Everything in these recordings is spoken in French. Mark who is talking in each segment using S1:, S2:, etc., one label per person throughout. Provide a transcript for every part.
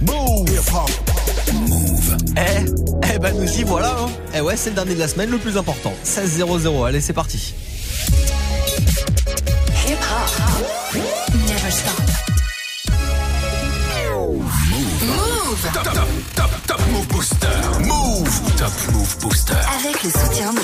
S1: Move. Eh, eh ben nous y voilà. Hein. Eh ouais, c'est le dernier de la semaine, le plus important. 16-0-0. Allez, c'est parti. Hip -hop. Never stop. Move. Top, top, top, top Move Booster. Move. Top Move Booster. Avec le soutien de.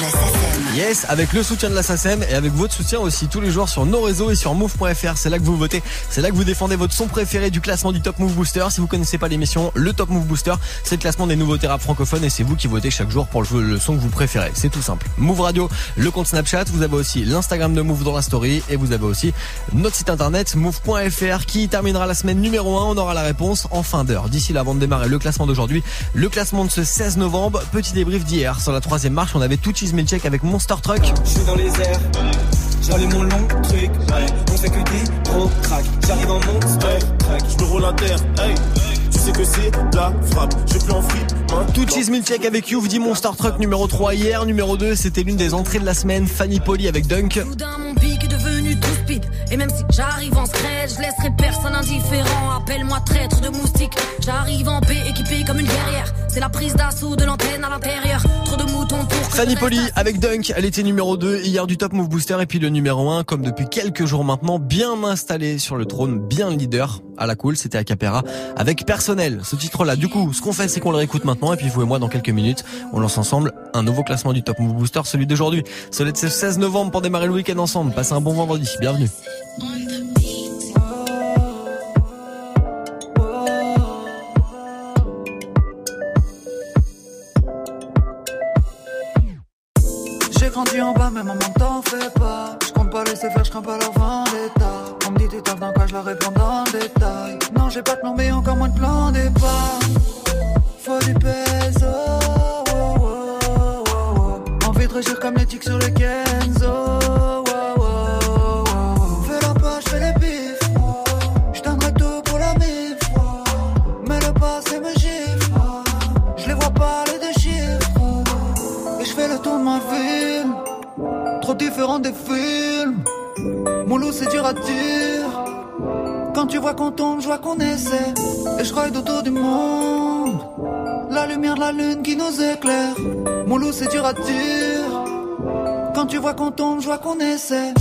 S1: Yes, avec le soutien de la SACEM et avec votre soutien aussi tous les jours sur nos réseaux et sur move.fr. C'est là que vous votez. C'est là que vous défendez votre son préféré du classement du Top Move Booster. Si vous connaissez pas l'émission, le Top Move Booster, c'est le classement des nouveaux thérapes francophones et c'est vous qui votez chaque jour pour le, son que vous préférez. C'est tout simple. Move Radio, le compte Snapchat. Vous avez aussi l'Instagram de Move dans la story et vous avez aussi notre site internet move.fr qui terminera la semaine numéro 1. On aura la réponse en fin d'heure. D'ici là, avant de démarrer le classement d'aujourd'hui, le classement de ce 16 novembre. Petit débrief d'hier. Sur la troisième marche, on avait tout Milchek avec Monster Truck.
S2: Je suis dans les airs, j'allume mon long truc. On fait que des gros crack. J'arrive en monster truck. Je me roule à terre, hey. Tu sais que c'est la frappe, je plus en fripe. Hein.
S1: Tout cheese milkshake avec You, dit Monster Truck numéro 3 hier. Numéro 2, c'était l'une des entrées de la semaine. Fanny Polly avec Dunk.
S3: mon pic est devenu. Et même si j'arrive en scred, je laisserai personne indifférent. Appelle-moi traître de moustique. J'arrive en paix, équipé comme une guerrière. C'est la prise d'assaut de l'antenne à l'intérieur. Trop de moutons pour.
S1: Fanny Poli avec Dunk, elle était numéro 2 hier du Top Move Booster et puis le numéro 1 comme depuis quelques jours maintenant, bien installé sur le trône, bien leader à la cool, c'était Acapera avec personnel. Ce titre-là, du coup, ce qu'on fait, c'est qu'on le réécoute maintenant et puis vous et moi dans quelques minutes, on lance ensemble un nouveau classement du Top Move Booster, celui d'aujourd'hui. Celui de ce 16 novembre pour démarrer le week-end ensemble. Passez un bon vendredi. Bienvenue.
S4: Grandi en bas, mais maman t'en fais pas. Je compte pas laisser faire, je crains pas leur vendetta. On me dit tu taffes dans quoi, je leur réponds dans le détail. Non, j'ai pas de plan, mais encore moins de plan départ. Faut du peso. Oh, oh, oh, Envie de réussir comme les tics sur le Kenzo. Des films. Mon loup, c'est dur à dire. Quand tu vois qu'on tombe, je vois qu'on essaie. Et je ride autour du monde. La lumière de la lune qui nous éclaire. Mon loup, c'est dur à dire. Quand tu vois qu'on tombe, je vois qu'on essaie.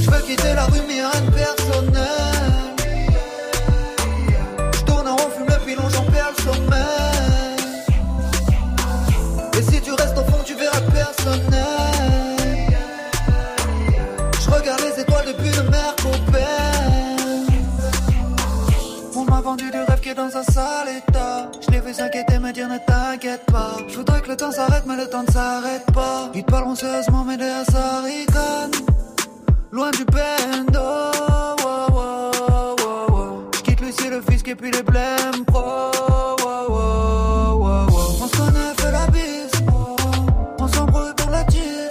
S4: Je veux quitter la rue, mais rien. Je l'ai vu s'inquiéter, me dire ne t'inquiète pas. Je voudrais que le temps s'arrête, mais le temps ne s'arrête pas. Ils te parleront sérieusement, mais derrière ça ricane. Loin du bendo, wow, wow, wow, Je quitte Lucie, le fisc et puis les blèmes pro. On se connaît, fait la bise. On s'embrouille pour la tisse.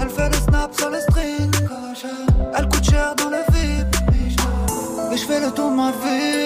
S4: Elle fait le snap sur les strings. Elle coûte cher dans le vide. Et je fais le tour de ma vie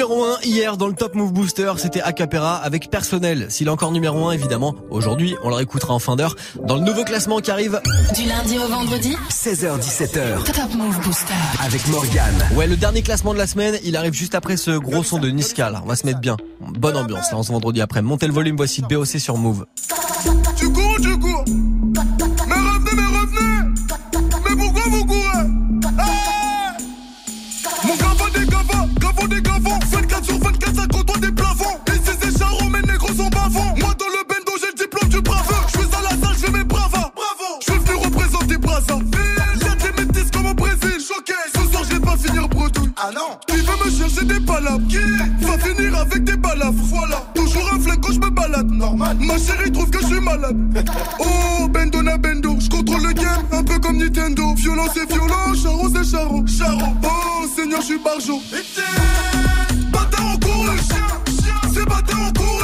S1: Numéro 1 hier dans le Top Move Booster, c'était Acapera avec personnel. S'il est encore numéro 1 évidemment, aujourd'hui on le réécoutera en fin d'heure dans le nouveau classement qui arrive
S3: du lundi au vendredi
S1: 16h17h.
S3: Top Move Booster
S1: avec Morgan. Ouais, le dernier classement de la semaine, il arrive juste après ce gros son de Niska On va se mettre bien. Bonne ambiance là en ce vendredi après. Montez le volume, voici BOC sur Move.
S5: Tu cours, tu cours. Valable. Qui va finir avec des balafres. Voilà, toujours un flingue quand je me balade. Normal, ma chérie trouve que je suis malade. Oh, bendo na bendo, je contrôle le game, un peu comme Nintendo. Violence et violent, charo c'est charo. Charo, oh, seigneur, je suis barjo. Bâtard en couru, c'est bâtard en couru.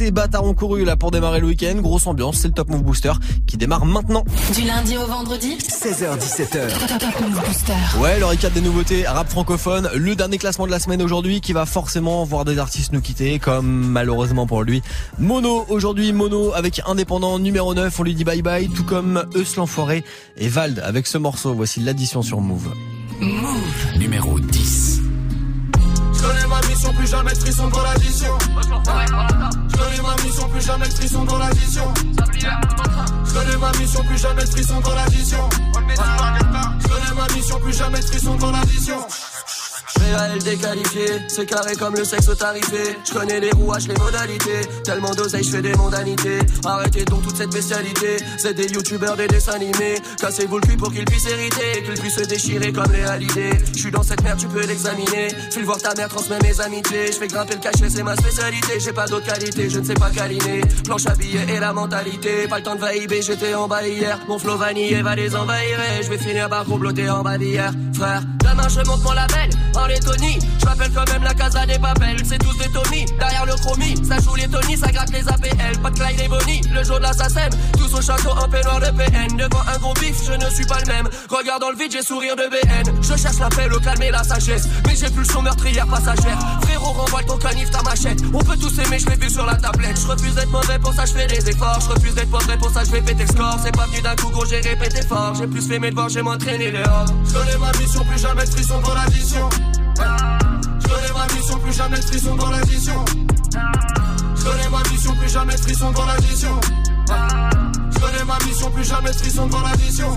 S1: Niska, BOC, Bataron couru là pour démarrer le week-end. Grosse ambiance, c'est le Top Move Booster qui démarre maintenant.
S6: Du lundi au vendredi
S7: 16h17h.
S6: Top Move Booster.
S1: Ouais, le récap des nouveautés, rap francophone, le dernier classement de la semaine aujourd'hui qui va forcément voir des artistes nous quitter, comme malheureusement pour lui. Mono, aujourd'hui Mono avec Indépendant numéro 9, on lui dit bye bye, tout comme Eus l'enfoiré et Vald avec ce morceau, voici l'addition sur Move.
S7: Numéro 10.
S5: Jamais de frisson dans l'addition. Je ma mission, plus jamais de frisson dans l'addition. Je ma mission, plus jamais de frisson dans l'addition. Je ma mission, plus jamais de frisson dans l'addition.
S8: Réel déqualifié, c'est carré comme le sexe tarifé. Je connais les rouages, les modalités. Tellement d'oseille, je fais des mondanités. Arrêtez donc toute cette bestialité. C'est des youtubeurs, des dessins animés. Cassez-vous le cul pour qu'ils puissent hériter. Qu'ils puissent se déchirer comme les halidés. Je suis dans cette merde, tu peux l'examiner. File voir ta mère, transmets mes amitiés. Je fais grimper le cachet, c'est ma spécialité. J'ai pas d'autre qualité, je ne sais pas câliner. Planche à billets et la mentalité. Pas le temps de vaïber, j'étais en bas hier. Mon flow vanillé va les envahir. Je vais finir par comploter en bas d'hier. Frère, demain je monte mon label. En Je m'appelle quand même la casa des papels. C'est tous des Tony, derrière le chromie. Ça joue les Tony, ça gratte les APL. Pas de Clyde et Bonnie, le jour de la SACEM. Tous au château en peignoir de PN. Devant un gros bif, je ne suis pas le même. Regarde dans le vide, j'ai sourire de BN. Je cherche la paix, le calme et la sagesse. Mais j'ai plus son meurtrière passagère. Frérot, renvoie ton canif, ta machette. On peut tous aimer, je l'ai vu sur la tablette. Je refuse d'être mauvais, pour ça je fais des efforts. Je refuse d'être mauvais, pour ça je vais péter score. C'est pas venu d'un coup, gros, j'ai répété fort. J'ai plus fait mes devoirs, j'ai m'entraîné dehors.
S5: Je connais ma mission, plus jamais de frisson dans l'addition. Je connais ma mission, plus jamais de frisson dans l'addition. Je connais ma mission, plus jamais de frisson dans l'addition. Je connais ma mission, plus jamais de frisson dans l'addition.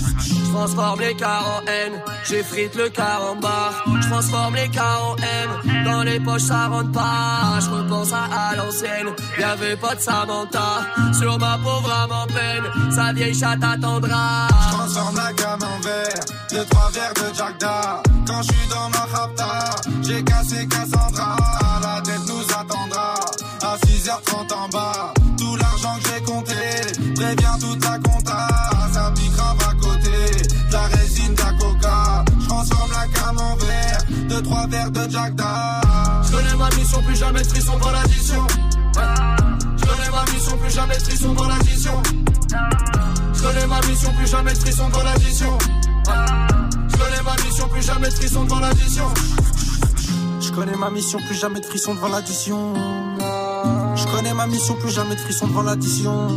S8: Je transforme les cars en haine, j'effrite le car en barre. Je transforme les cars en haine, dans les poches ça rentre pas. Je repense à, l'ancienne, y'avait pas de Samantha. Sur ma pauvre âme en peine, sa vieille chatte attendra.
S9: Je transforme la gamme en verre, deux trois verres de Jack Quand je suis dans ma rapta, j'ai cassé Cassandra. De Je
S8: connais ma mission, plus jamais de frisson dans l'addition. Je connais ma mission, plus jamais de frisson dans l'addition. Je connais ma mission, plus jamais de frisson dans l'addition. Je connais ma mission, plus jamais de frisson devant l'addition.
S9: Je connais ma mission, plus jamais de frisson devant l'addition. Je connais ma mission, plus jamais de frisson devant l'addition.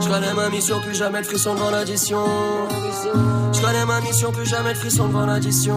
S8: Je connais ma mission, plus jamais de frisson devant l'addition. Je connais ma mission, plus jamais de frisson devant l'addition.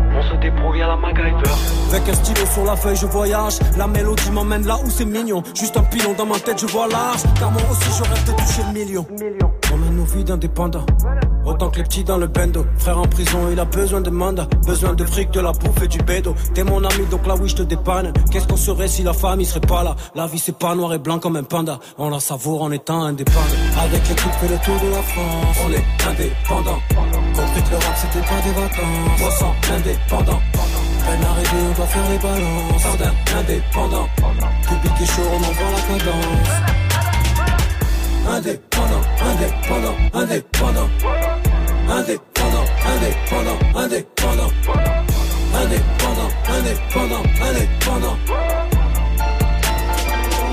S10: On se débrouille à la MacGyver.
S11: Avec un stylo sur la feuille, je voyage. La mélodie m'emmène là où c'est mignon. Juste un pilon dans ma tête, je vois large. Car moi aussi, je rêve de toucher le million. On mène nos vies d'indépendants. Autant que les petits dans le bendo. Frère en prison, il a besoin de mandat. Besoin de fric, de la bouffe et du bédo. T'es mon ami, donc là oui, je te dépanne. Qu'est-ce qu'on serait si la famille serait pas là? La vie, c'est pas noir et blanc comme un panda. On la savoure en étant indépendant. Avec l'équipe fait le tour de la France. On est indépendant. Compris que le rap, c'était pas des vacances. 300 indépendant. Peine arrivée, on doit faire les balances. Jardin indépendant. Public et chaud, on envoie la cadence. Indépendant, indépendant, indépendant. Indépendant, indépendant, indépendant. Indépendant, indépendant, indépendant.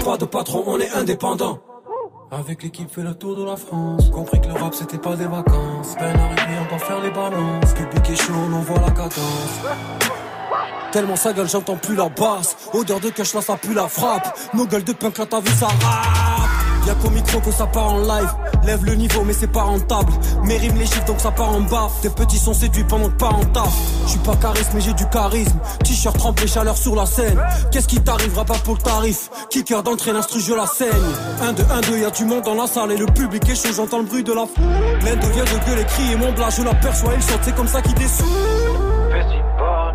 S11: Pas de patron, on est indépendant. Avec l'équipe fait le tour de la France Compris que le rap c'était pas des vacances Peine arrivée on va faire les balances Public et chaud on voit la cadence Tellement sa gueule j'entends plus la basse Odeur de cash là ça pue la frappe Nos gueules de punk là t'as vu ça rap Y'a qu'au micro que ça part en live. Lève le niveau, mais c'est pas rentable. Mérime les chiffres, donc ça part en bas. Tes petits sont séduits pendant que pas en taf. J'suis pas charisme, mais j'ai du charisme. T-shirt trempé, chaleur sur la scène. Qu'est-ce qui t'arrivera pas pour le tarif? Kicker d'entrée, l'instru, je la saigne. 1, 2, 1, 2, y'a du monde dans la salle et le public est chaud, j'entends le bruit de la foule. L'un devient de gueuler, crier mon blas, je l'aperçois, il saute, c'est comme ça qu'il descend.
S10: Festival,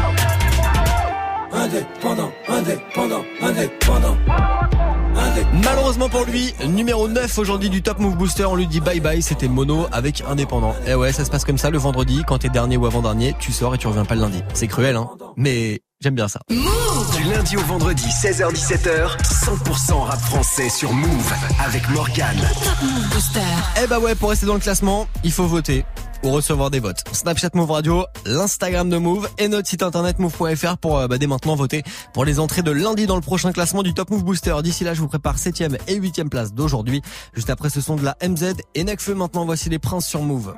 S11: indépendant, indépendant, indépendant.
S1: Malheureusement pour lui, numéro 9 aujourd'hui du Top Move Booster, on lui dit bye bye, c'était mono avec indépendant. Et eh ouais, ça se passe comme ça le vendredi, quand t'es dernier ou avant-dernier, tu sors et tu reviens pas le lundi. C'est cruel hein, mais j'aime bien ça.
S7: Du lundi au vendredi, 16h17h, 100% rap français sur Move avec Morgan.
S12: Top Move Booster.
S1: Eh bah ouais, pour rester dans le classement, il faut voter ou recevoir des votes. Snapchat Move Radio, l'Instagram de Move et notre site internet move.fr pour euh, bah, dès maintenant voter pour les entrées de lundi dans le prochain classement du Top Move Booster. D'ici là, je vous prépare 7ème et 8ème place d'aujourd'hui. Juste après ce son de la MZ et Necfeu maintenant, voici les princes sur Move.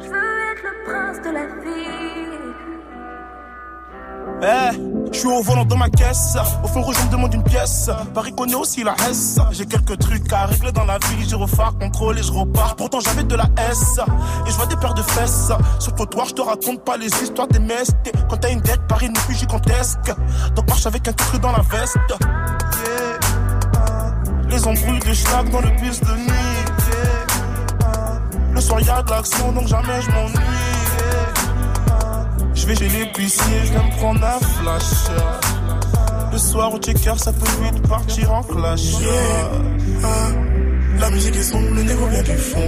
S3: Je veux être le prince de la vie.
S13: Eh Je suis au volant de ma caisse. Au fond, je me demande une pièce. Paris connaît aussi la S. J'ai quelques trucs à régler dans la vie. J'ai refait contrôle et je repars. Pourtant, j'avais de la S. Et je vois des paires de fesses. Sur le trottoir, je te raconte pas les histoires des mestes. Quand t'as une dette, Paris n'est plus gigantesque. Donc marche avec un titre dans la veste. Les embrouilles de schlag dans le bus de nuit. Le soir, y'a de l'action, donc jamais je m'ennuie. Vais chez l'épicier, je viens me prendre un flash. Le soir au checker, ça peut vite partir en clash.
S14: La musique est sombre, le négo vient du fond.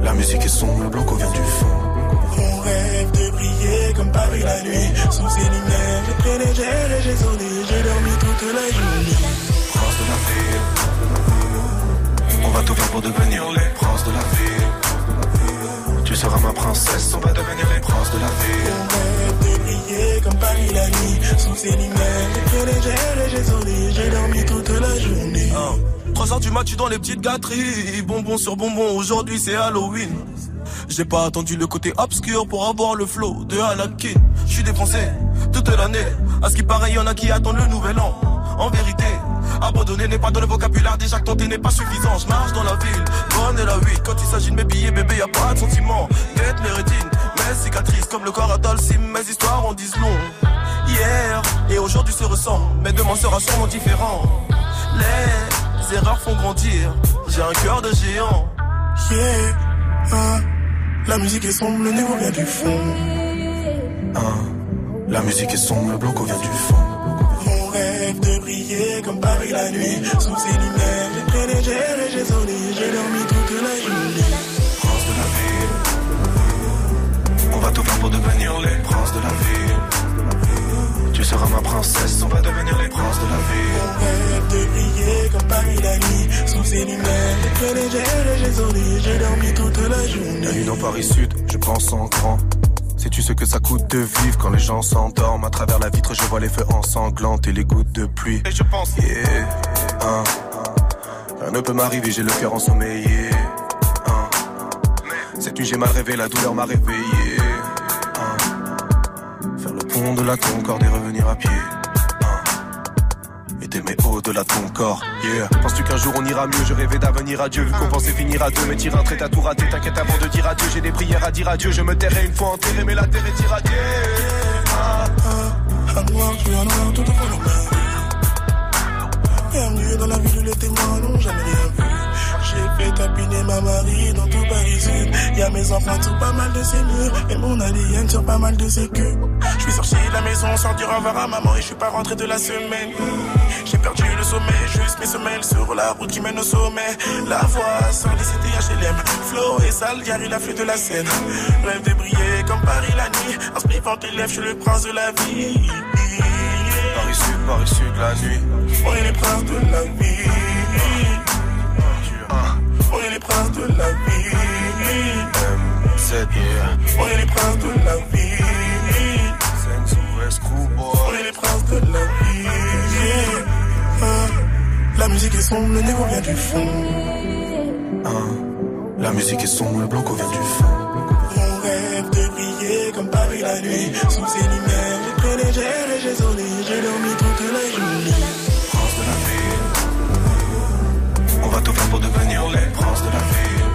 S15: La musique est sombre, le blanco vient du fond.
S14: On rêve de briller comme Paris la nuit. Sous ces lumières, j'ai les gels et j'ai sonné. J'ai dormi toute la journée.
S15: Prince de la ville. On va tout faire pour devenir les princes de la ville. Seras ma princesse, on va devenir les princes de la ville.
S14: Briller comme Paris la nuit. Sous ces lumières, les gels et j'ai sonné. J'ai dormi toute la journée.
S13: 3 heures du mat, tu dans les petites gâteries. Bonbon sur bonbon, aujourd'hui c'est Halloween. J'ai pas attendu le côté obscur pour avoir le flow de Alakin. Je suis dépensé toute l'année. À ce qui paraît, y en a qui attendent le nouvel an. En vérité, abandonner n'est pas dans le vocabulaire. Déjà que tenter n'est pas suffisant. Je marche dans la ville, bonne et la 8. Quand il s'agit de mes billets, bébé, y a pas de sentiment. Guette mes rétines, mes cicatrices comme le corps Dalsim. Mes histoires en disent long. Hier et aujourd'hui se ressent, mais demain sera sûrement différent. Les erreurs font grandir. J'ai un cœur de géant.
S14: Yeah, ah. La musique est sombre, le négo vient du fond.
S15: La musique est sombre, le blanco vient du fond.
S14: Comme Paris la nuit. Sous ces lumières, j'ai les gels et j'ai sonné. J'ai dormi toute la journée.
S15: Prince de la ville. On va tout faire pour devenir les princes de la ville. Tu seras ma princesse, on va devenir les princes de la ville.
S14: On rêve de briller comme Paris la nuit. Sous ces lumières, j'ai les gels et j'ai sonné. J'ai dormi toute la journée.
S15: La nuit dans Paris Sud, je pense en grand. Sais-tu ce que ça coûte de vivre quand les gens s'endorment? À travers la vitre, je vois les feux ensanglantes et les gouttes de pluie.
S13: Et je pense,
S15: yeah, hein. Rien ne peut m'arriver, j'ai le cœur ensommeillé. Hein. Cette nuit, j'ai mal rêvé, la douleur m'a réveillé. Hein. Faire le pont de la Concorde et revenir à pied. T'aimer au-delà de ton corps. Yeah. Penses-tu qu'un jour on ira mieux? Je rêvais d'avenir à Dieu, vu qu'on pensait finir à deux. Mais tire un trait, t'as tout raté. T'inquiète avant de dire adieu. J'ai des prières à dire adieu. Je me tairai une fois enterré, mais la terre est irradiée.
S14: Ah, ah, un noir, tu es un noir, tout au fond de ma Bienvenue dans la ville où les témoins n'ont jamais rien vu. J'ai fait tapiner ma Marie dans tout Paris Sud. Y'a mes enfants sur pas mal de ces murs. Et mon alien sur pas mal de ses queues. Je sorti de la maison sans dire au revoir à maman et je suis pas rentré de la semaine. J'ai perdu le sommeil, juste mes semelles sur la route qui mène au sommet. La voix sort des cités HLM. Flo et sale, Gary la flûte de la scène. Rêve de briller comme Paris la nuit. En spliffant tes lèvres, je suis le prince de la vie.
S15: Paris Sud, Paris Sud, la nuit.
S14: On est les princes de la vie. On est les princes de la vie.
S15: M7, yeah.
S14: On est les princes de la vie.
S15: Sensu.
S14: On est les princes de la vie. La musique est sombre, le négo vient du fond.
S15: La musique est sombre, le blanco vient du fond.
S14: On rêve de briller comme Paris la nuit. Sous ces lumières, j'ai les gels et j'ai sonné. J'ai dormi toute la journée.
S15: Prince de la ville. On va tout faire pour devenir les princes de la ville.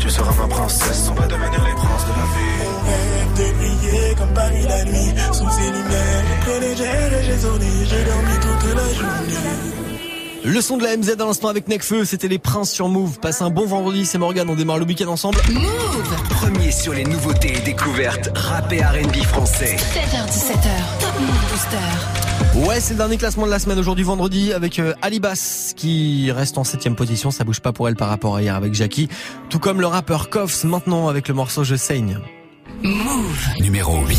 S15: Tu seras ma princesse, on va devenir les princes de la ville.
S14: On rêve de briller comme Paris la nuit. Sous ces lumières, j'ai les gels et j'ai sonné. J'ai dormi toute la journée.
S1: Le son de la MZ à l'instant avec Necfeu, c'était les Princes sur Move. Passe un bon vendredi, c'est Morgan, on démarre le week-end ensemble.
S7: Move Premier sur les nouveautés et découvertes rap et R&B français.
S12: 7h17h, Top Move Booster.
S1: Ouais, c'est le dernier classement de la semaine aujourd'hui vendredi avec euh, Alibas qui reste en septième position. Ça bouge pas pour elle par rapport à hier avec Jackie. Tout comme le rappeur Koffs maintenant avec le morceau Je saigne.
S12: Move
S7: Numéro 8.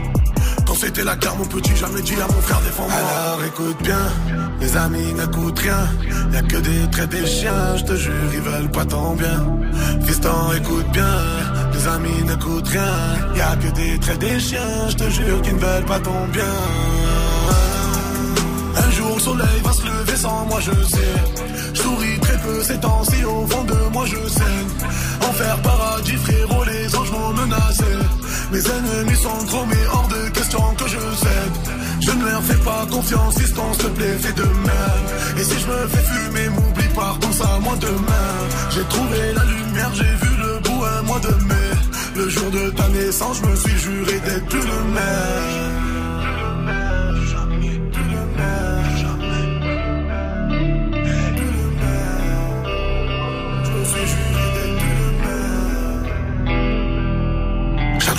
S16: C'était la guerre, mon petit, jamais dit à mon frère défends-moi. Alors écoute bien, les amis n'écoutent rien. Y'a que des traits des chiens, je te jure, ils veulent pas ton bien. Fiston, écoute bien, les amis n'écoutent rien. Y'a que des traits des chiens, je te jure, qu'ils ne veulent pas ton bien. Un jour, le soleil va se lever sans moi, je sais. Je très peu ces temps-ci, au fond de moi, je saigne. Enfer, paradis, frérot, les anges m'ont menacé. Mes ennemis sont trop, mais hors de question que je cède. Je ne leur fais pas confiance, si s'il te plaît, fais de même. Et si je me fais fumer, m'oublie pas, pense à moi demain. J'ai trouvé la lumière, j'ai vu le bout un mois de mai. Le jour de ta naissance, je me suis juré d'être plus le.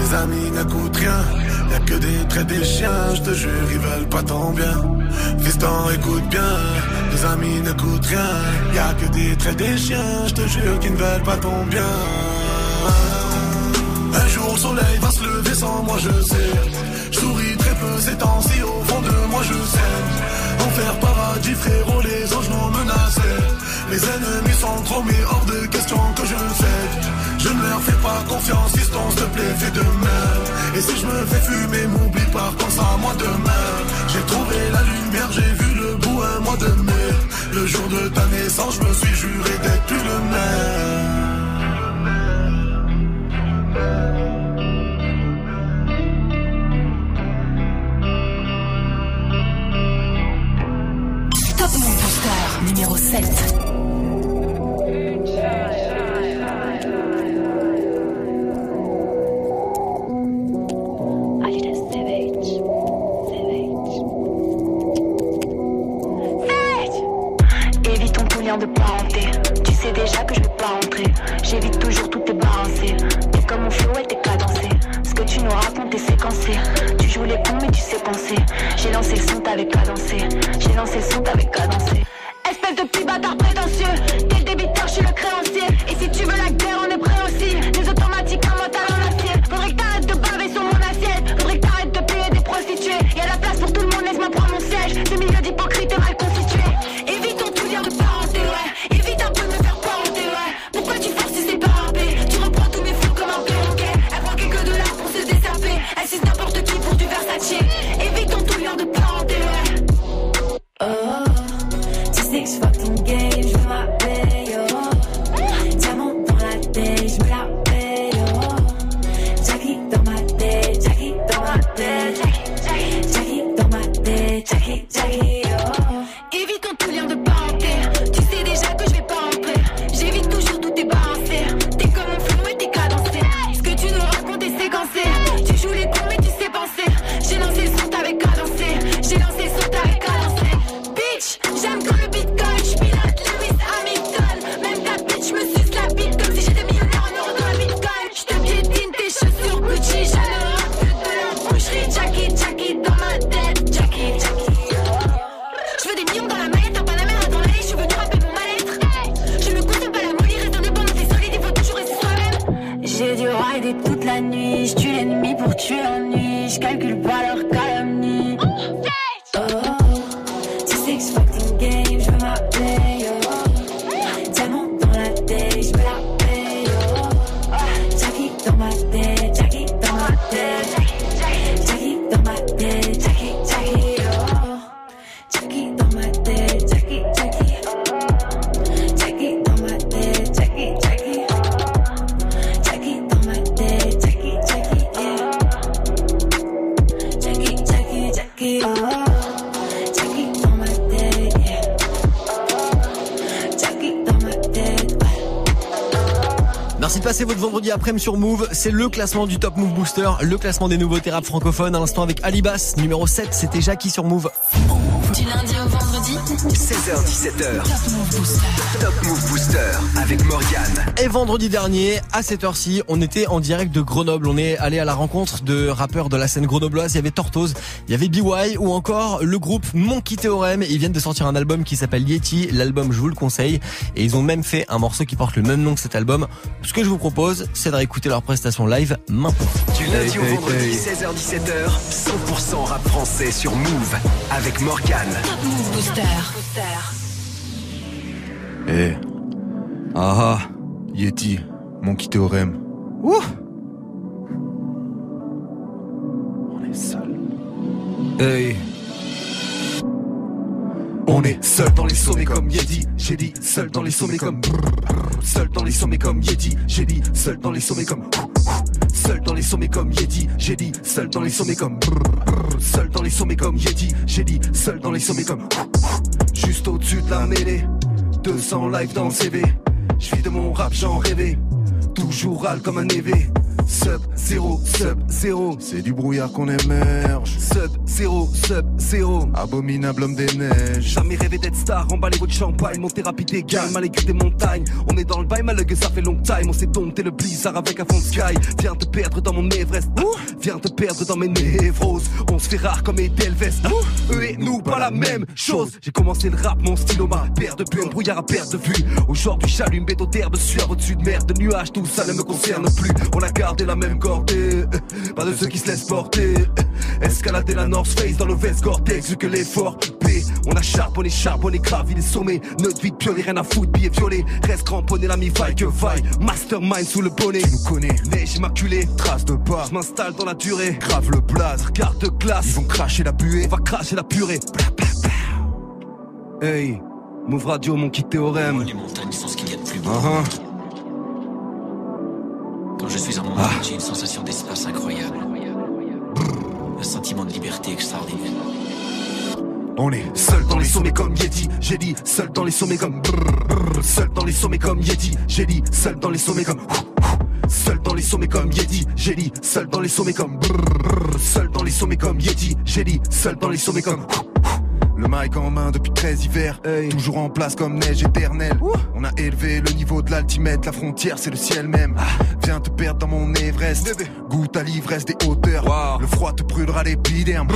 S16: Les amis n'écoutent rien, y'a que des traits des chiens, je te jure, ils veulent pas ton bien. Fiston, écoute bien, les amis n'écoutent rien, y'a que des traits des chiens, je te jure, qu'ils ne veulent pas ton bien. Un jour le soleil va se lever sans moi, je sais. Je souris très peu ces temps-ci, au fond de moi, je sais. Enfer, paradis, frérot, les anges m'ont menacé. Les ennemis sont trop, mais hors de question que je cède. Je ne leur fais pas confiance, si s'il te plaît, fais de même. Et si je me fais fumer, m'oublie pas, pense à moi demain. J'ai trouvé la lumière, j'ai vu le bout un mois de mai. Le jour de ta naissance, je me suis juré d'être plus le même.
S12: Numéro 7.
S17: Déjà que je pas rentrer. J'évite toujours toutes tes balancées. T'es comme mon flow, elle t'est cadencé. Ce que tu nous racontes est séquencé. Tu joues les cons, mais tu sais penser. J'ai lancé le son, t'avais cadencé. J'ai lancé le son, t'avais cadencé. Espèce de petit bâtard prétentieux.
S1: Merci de passer votre vendredi après-midi sur Move. C'est le classement du Top Move Booster, le classement des nouveautés rap francophones. À l'instant avec Alibas, numéro 7, c'était Jackie sur Move.
S12: Du lundi au vendredi
S7: 16h17h. Top Move Booster. avec Morgane.
S1: Et vendredi dernier, à cette heure-ci, on était en direct de Grenoble. On est allé à la rencontre de rappeurs de la scène grenobloise. Il y avait Tortoise, il y avait BY ou encore le groupe Monkey Theorem. Ils viennent de sortir un album qui s'appelle Yeti. L'album, je vous le conseille. Et ils ont même fait un morceau qui porte le même nom que cet album. Ce que je vous propose, c'est de réécouter leur prestation live maintenant.
S7: Du lundi au vendredi, 16h17h, 100% rap français sur Move avec Morgane.
S12: Move Booster.
S18: Eh. Ah ah. Yeti. Mon théorème. Ouh. On est seul. Hey. On est seul dans les sommets comme Yeti, j'ai dit seul dans les sommets comme seul dans les sommets comme Yeti, j'ai dit seul dans les sommets comme seul dans les sommets comme Yeti, j'ai dit seul dans les sommets comme seul dans les sommets comme Yeti, j'ai dit seul dans les sommets comme juste au-dessus de la mêlée, 200 live dans CV, je vis de mon rap j'en rêvais, toujours râle comme un évé. Sub, zéro, sub, zéro. C'est du brouillard qu'on émerge. Sub, zéro, sub, zéro. Abominable homme des neiges. Jamais rêvé d'être star, emballez votre champagne. Montez rapide et gagne, mal des montagnes. On est dans le bail, malgré ça fait long time. On s'est dompté le blizzard avec un fond sky. Viens te perdre dans mon Everest. Viens te perdre dans mes névroses. On se fait rare comme Edelvest. Eux et nous, pas la même chose. J'ai commencé le rap, mon stylo m'a père de un brouillard à perte de vue. Aujourd'hui, j'allume béton d'herbe, suave au-dessus de mer, de nuages, tout ça ne me concerne plus. On a gardé la même cordée. Pas de ceux qui se laissent porter. Escalader la North Face dans le vest Gore-Tex, vu que l'effort P. On a charbonné, charbonné, gravi les sommets. Notre vie de pionnier, rien à foutre, billet violet. Reste cramponné, l'ami vaille que vaille. Mastermind sous le bonnet. Tu nous connais, neige immaculée, trace de pas. Je m'installe dans la durée, grave le blaze, regarde de glace. Ils vont cracher la buée, on va cracher la purée. Hey, Move Radio, mon kit théorème.
S19: Les montagnes sont ce qu'il y a de plus beau. Uh -huh. Je suis en montagne, ah. j'ai une sensation d'espace incroyable. Un sentiment de liberté extraordinaire.
S18: On est seul dans les sommets comme Yeti, j'ai dit seul dans les sommets comme seul dans les sommets comme Yeti, j'ai dit seul dans les sommets comme seul dans les sommets comme Yeti, j'ai dit seul dans les sommets comme seul dans les sommets comme Yeti, j'ai dit seul dans les sommets comme le mic en main depuis 13 hivers, toujours en place comme neige éternelle. On a élevé le niveau de l'altimètre, la frontière c'est le ciel même. Ah. Viens te perdre dans mon Everest, goûte à l'ivresse des hauteurs. Le froid te brûlera l'épiderme.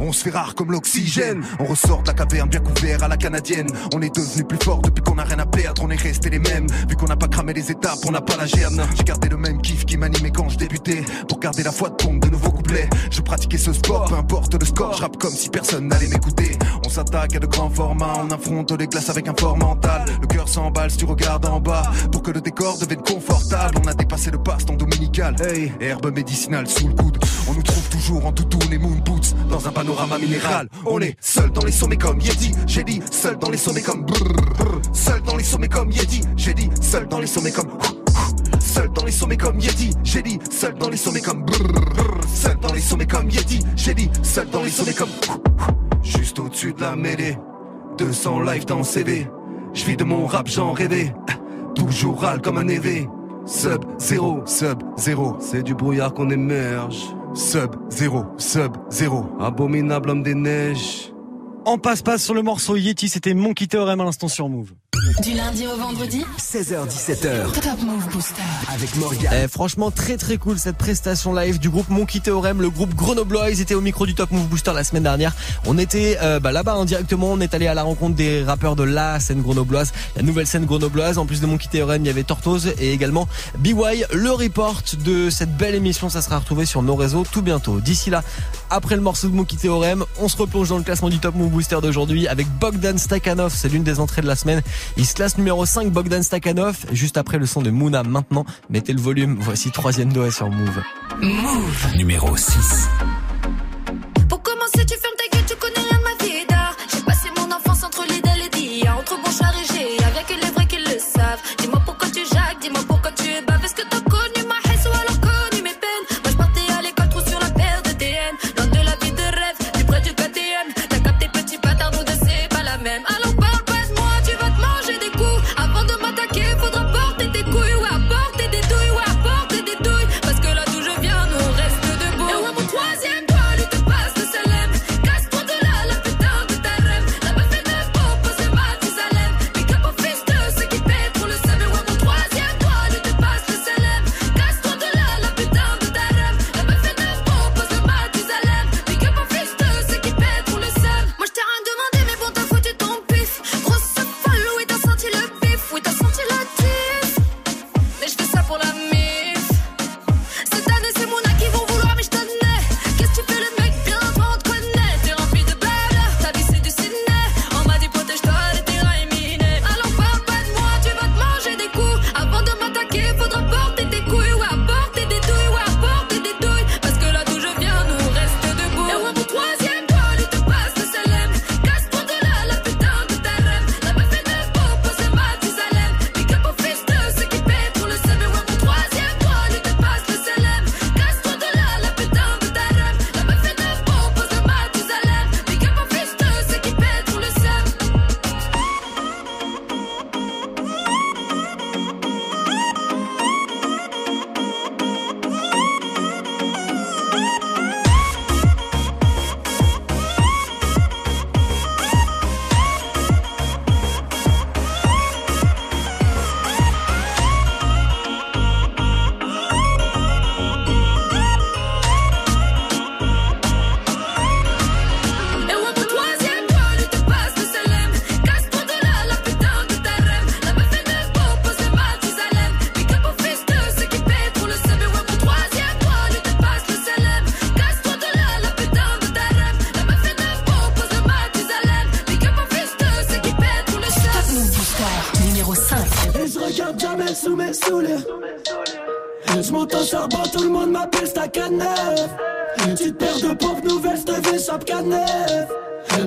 S18: On se fait rare comme l'oxygène. On ressort de la caverne bien couvert à la canadienne. On est devenu plus fort depuis qu'on a rien à perdre. On est resté les mêmes, vu qu'on n'a pas cramé les étapes, on n'a pas la germe. J'ai gardé le même kiff qui m'animait quand je débutais. Pour garder la foi de pompe de nouveaux couplets. Je pratiquais ce sport, peu importe le score. Je rappe comme si personne n'allait m'écouter s'attaque à de grands formats. On affronte les glaces avec un fort mental. Le cœur s'emballe si tu regardes en bas. Pour que le décor devienne confortable, on a dépassé le passe-temps dominical. Hey, herbe médicinale sous le coude. On nous trouve toujours en toutou les moon boots. Dans un panorama minéral. On est seul dans les sommets comme Yeti. J'ai dit seul dans les sommets comme brrr. Seul dans les sommets comme Yeti. J'ai dit seul dans les sommets comme Seul dans les sommets comme Yeti, j'ai dit seul dans les sommets comme brrr. Seul dans les sommets comme Yeti, j'ai dit seul dans les sommets comme Juste au-dessus de la mêlée 200 live dans CV Je vis de mon rap, j'en rêvais Toujours râle comme un évé Sub, zéro, sub, zéro. C'est du brouillard qu'on émerge. Sub, zéro, sub, zéro. Abominable homme des neiges.
S1: En passe-passe sur le morceau Yeti, c'était mon Théorème à l'instant sur Move
S12: du lundi au vendredi.
S7: 16h17h
S12: Top Move Booster.
S7: Avec Morgan
S1: eh, Franchement très très cool cette prestation live du groupe Monkey Theorem Le groupe Grenoblois Ils étaient au micro du Top Move Booster la semaine dernière. On était euh, bah, là-bas indirectement On est allé à la rencontre des rappeurs de la scène grenobloise La nouvelle scène grenobloise. En plus de Monkey Theorem il y avait Tortoise Et également BY Le report de cette belle émission. Ça sera retrouvé sur nos réseaux tout bientôt. D'ici là après le morceau de Monkey Theorem On se replonge dans le classement du Top Move Booster d'aujourd'hui Avec Bogdan Stakhanov C'est l'une des entrées de la semaine il se classe numéro 5, Bogdan Stakhanov, juste après le son de Mouna. Maintenant, mettez le volume. Voici troisième doigt sur Move.
S12: Move.
S7: Numéro 6.
S6: Pour commencer, tu fermes ta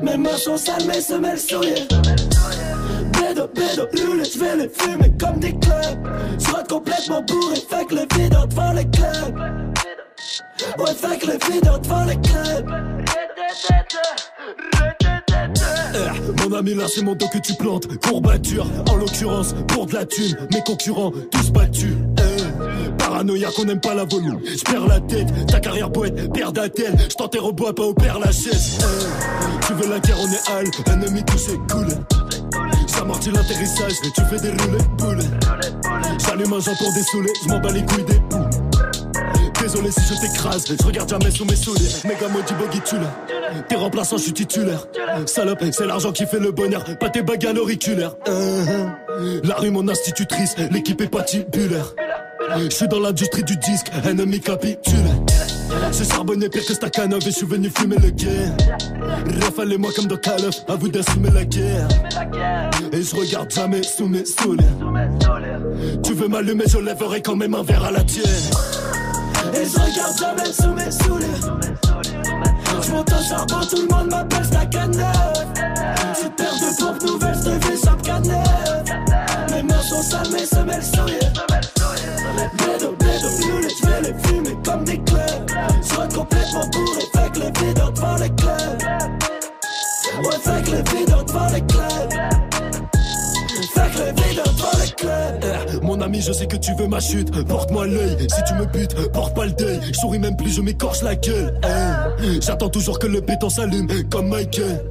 S6: Mes
S20: marchands sales, mes semelles souillées Bédo, bédo, hurle, je vais les fumer comme des clubs Soit complètement bourré, fait que les videurs devant les clubs Ouais, fait que les videurs devant les clubs
S21: eh, mon ami, là c'est mon dos que tu plantes. Courbature, en l'occurrence, pour de la thune. Mes concurrents, tous battus. Paranoïa qu'on aime pas la volume. J'perds la tête, ta carrière poète, père d'attel. J't'enterre au bois, pas au père la chaise. Tu veux la guerre, on est hal. Ennemi touché, cool. J'amortis l'atterrissage, tu fais des roulets boules. J'allume un pour dessouler, j'm'en bats les couilles des boules. Désolé si je t'écrase, je regarde jamais sous mes souliers. Méga maudit buggy là. T'es remplaçant, je suis titulaire. Salope, c'est l'argent qui fait le bonheur, pas tes bagues à l'auriculaire. Uh-huh. La rue, mon institutrice, l'équipe est patibulaire. Je suis dans l'industrie du disque, ennemi capitule. C'est charbonné pire que Stakhanov et je suis venu fumer le guerre. Rafale moi comme dans Call of, à vous d'assumer la guerre. Et je regarde jamais sous mes souliers. Tu veux m'allumer, je lèverai quand même un verre à la tienne.
S20: Et je regarde jamais sous mes souliers. Je monte en charbon, tout le monde m'appelle Stakhanov. Tu perds de pompes nouvelles, je chaque Mes mains sont sales, semelles. Les fumer comme des clubs. Je complètement bourré,
S21: mon ami, je sais que tu veux ma chute. Porte-moi l'œil, si tu me butes, porte pas le deuil. Je souris même plus, je m'écorche la gueule. Eh, j'attends toujours que le béton s'allume, comme Michael.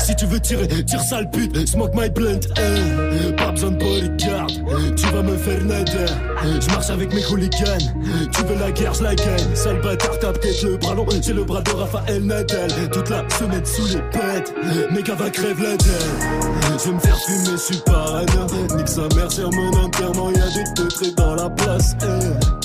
S21: Si tu veux tirer, tire sale pute, smoke my blunt. Eh, pas besoin de bodyguard, tu vas me faire nader. Je marche avec mes hooligans, tu veux la guerre, je la gagne. Sale bâtard, t'as peut-être le bras long, j'ai le bras de Raphaël Nadal. Toute la semaine sous les pètes, gars va crève la. Je vais me faire fumer, je suis parano. Nique sa mère mon enterrement, y'a des teutrés dans la place. Eh.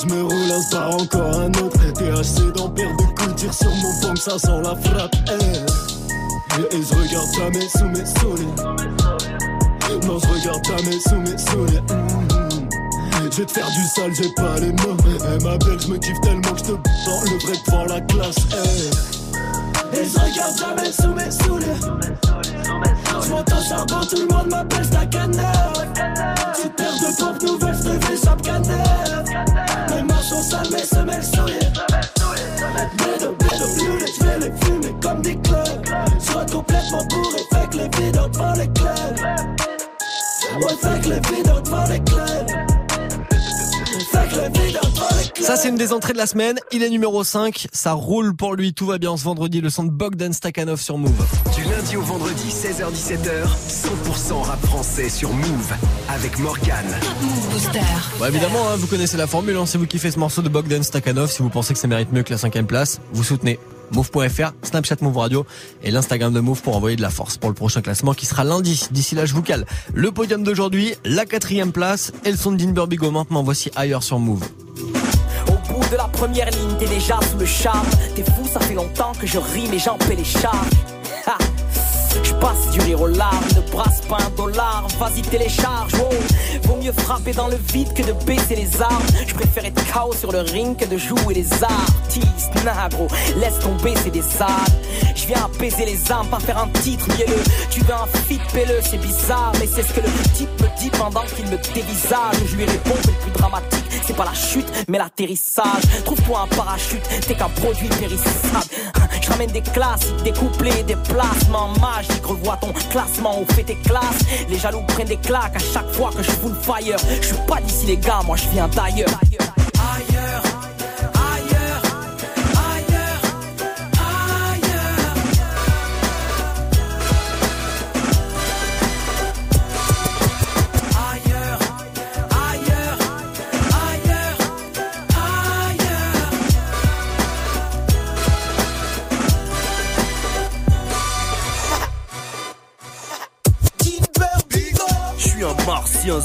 S21: Je me roule un par encore un autre. THC dans paire de coups, sur mon pomme, ça sent la frappe. Eh. Et je regarde jamais sous mes souliers. Non, je regarde jamais sous mes souliers. Mm-hmm. Je vais te faire du sale, j'ai pas les mots. Eh, ma belle, je me kiffe tellement que je te dans le vrai devant la classe.
S20: Eh. Et je regarde jamais sous mes souliers. Monte en charbon, tout le monde m'appelle Stakhanov Tu perds de pompes nouvelles, je te fais chape Mes mains sont sales, mes semelles souillées Bédo, bédo, bleu, je vais les fumer comme des clubs. Je complètement bourré, fait que les videurs devant les clubs. Ouais, fait que les videurs devant les clubs
S1: ça, c'est une des entrées de la semaine. Il est numéro 5. Ça roule pour lui. Tout va bien ce vendredi. Le son de Bogdan Stakhanov sur Move.
S7: Du lundi au vendredi, 16h-17h, 100% rap français sur Move. Avec Morgan.
S12: Move Booster.
S1: Bon, évidemment, hein, vous connaissez la formule. Hein, c'est vous qui faites ce morceau de Bogdan Stakhanov. Si vous pensez que ça mérite mieux que la cinquième place, vous soutenez move.fr, Snapchat Move Radio et l'Instagram de Move pour envoyer de la force pour le prochain classement qui sera lundi. D'ici là, je vous cale. Le podium d'aujourd'hui, la quatrième place et le son de Dean Burbigo. Maintenant, voici ailleurs sur Move.
S22: De la première ligne, t'es déjà sous le charme. T'es fou, ça fait longtemps que je rime et j'en paie les charges. Je passe du rire aux larmes, ne brasse pas un dollar, vas-y télécharge. Vaut mieux frapper dans le vide que de baisser les armes. Je préfère être chaos sur le ring que de jouer les artistes. Nah gros, laisse tomber, c'est des salles. Je viens apaiser les âmes, pas faire un titre mielleux. Tu veux un fit pelleux, c'est bizarre, mais c'est ce que le type me dit pendant qu'il me dévisage. Je lui réponds que le plus dramatique, c'est pas la chute, mais l'atterrissage. Trouve-toi un parachute, t'es qu'un produit périssable. Je ramène des classiques, des couplets, des placements magiques. Revois ton classement, on fait tes classes. Les jaloux prennent des claques à chaque fois que je full fire. Je suis pas d'ici les gars, moi je viens d'ailleurs. Ailleurs.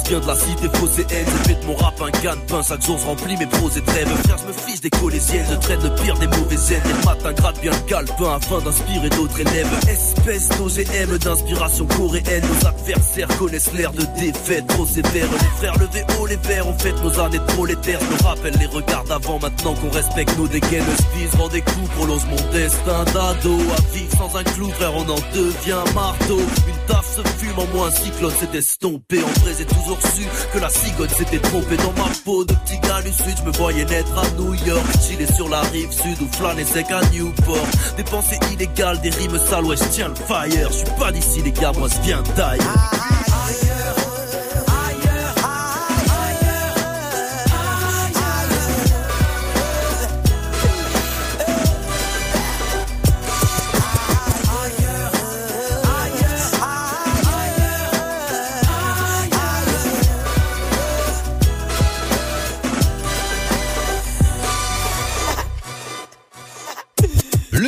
S23: Vient de la cité fausse et haine. J'ai fait de mon rap un gagne-pain, chaque jour je remplis mes pros et trêves. Frère, je me fiche des collégiennes, je traite le pire des mauvaises aides. Et le matin, gratte bien le calepin afin d'inspirer d'autres élèves. Espèce d'OGM d'inspiration coréenne. Nos adversaires connaissent l'air de défaite trop sévère. Les frères levés haut les verres, on fait nos années de prolétaires. Je rappelle les regards d'avant, maintenant qu'on respecte nos dégaines. Je rend des coups, prolonge mon destin d'ado. À vivre sans un clou, frère, on en devient marteau. Taf se fume en moins, un cyclone s'est estompé. En vrai, j'ai toujours su que la cigogne s'était trompée dans ma peau. De petit gars du je me voyais naître à New York. Chiller sur la rive sud ou flâner sec à Newport. Des pensées illégales, des rimes sales, ouais, je tiens le fire. Je pas d'ici, les gars, moi je d'ailleurs.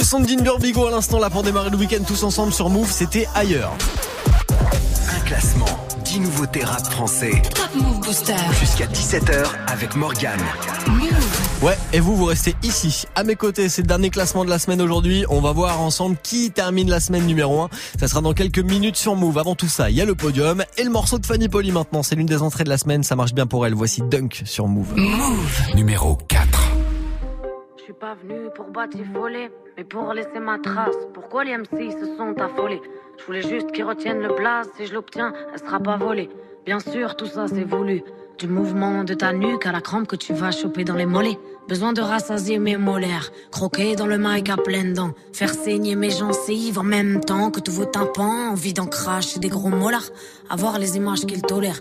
S1: Son de à l'instant là pour démarrer le week-end tous ensemble sur Move, c'était ailleurs.
S7: Un classement, 10 nouveautés rap français.
S12: Top Move Booster.
S7: Jusqu'à 17h avec Morgane.
S1: Ouais, et vous, vous restez ici. À mes côtés, c'est le dernier classement de la semaine aujourd'hui. On va voir ensemble qui termine la semaine numéro 1. Ça sera dans quelques minutes sur Move. Avant tout ça, il y a le podium et le morceau de Fanny Poli maintenant. C'est l'une des entrées de la semaine. Ça marche bien pour elle. Voici Dunk sur Move.
S12: Move.
S7: Numéro 4.
S3: Je suis pas venu pour batifoler. Mais pour laisser ma trace, pourquoi les MC se sont affolés? Je voulais juste qu'ils retiennent le place, si je l'obtiens, elle sera pas volée. Bien sûr, tout ça c'est voulu. Du mouvement de ta nuque à la crampe que tu vas choper dans les mollets. Besoin de rassasier mes molaires, croquer dans le mic à pleines dents, faire saigner mes gencives en même temps que tous vos tympans, envie d'en cracher des gros molars, avoir les images qu'ils tolèrent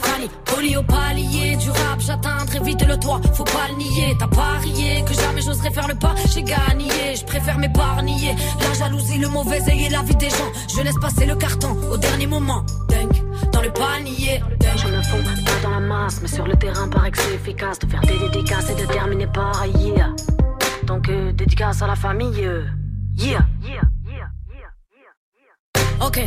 S3: Fanny, poli au palier du rap, j'atteindrai vite le toit, faut pas le nier. T'as parié que jamais j'oserais faire le pas, j'ai gagné, je préfère m'épargner. La jalousie, le mauvais œil et la vie des gens, je laisse passer le carton au dernier moment. Dunk, dans le panier. Je me fonds pas dans la masse, mais sur le terrain, paraît que c'est efficace de faire des dédicaces et de terminer par yeah. Donc, euh, dédicace à la famille, euh, yeah. Yeah, yeah, yeah, yeah. Ok.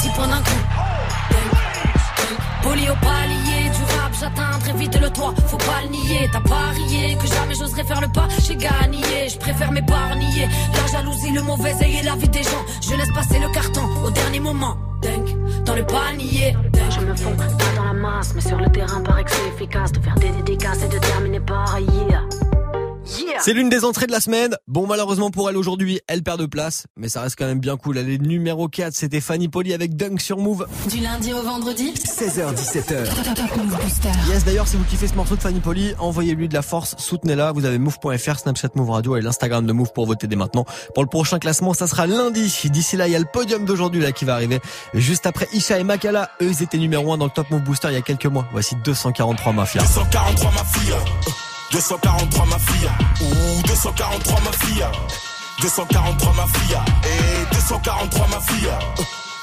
S3: 10 points d'un coup. Poli au palier du rap, j'atteindrai vite le toit, faut pas le nier. T'as parié que jamais j'oserais faire le pas, j'ai gagné, je préfère m'épargner. La jalousie, le mauvais œil et la vie des gens, je laisse passer le carton au dernier moment. Dans le panier. Je me fonds pas dans la masse, mais sur le terrain, paraît que c'est efficace de faire des dédicaces et de terminer par yeah.
S1: C'est l'une des entrées de la semaine. Bon, malheureusement pour elle aujourd'hui, elle perd de place, mais ça reste quand même bien cool. Elle est numéro 4, c'était Fanny Poli avec Dunk sur Move.
S12: Du lundi au vendredi
S7: 16h17h.
S1: Yes, d'ailleurs, si vous kiffez ce morceau de Fanny Poli, envoyez-lui de la force, soutenez-la. Vous avez move.fr, Snapchat Move Radio et l'Instagram de Move pour voter dès maintenant. Pour le prochain classement, ça sera lundi. D'ici là, il y a le podium d'aujourd'hui là qui va arriver. Juste après Isha et Makala, eux ils étaient numéro 1 dans le Top Move Booster il y a quelques mois. Voici 243 Mafia.
S13: 243 Mafia. 243 ma fille, ou 243 ma fille, 243 ma fille, et 243 ma fille,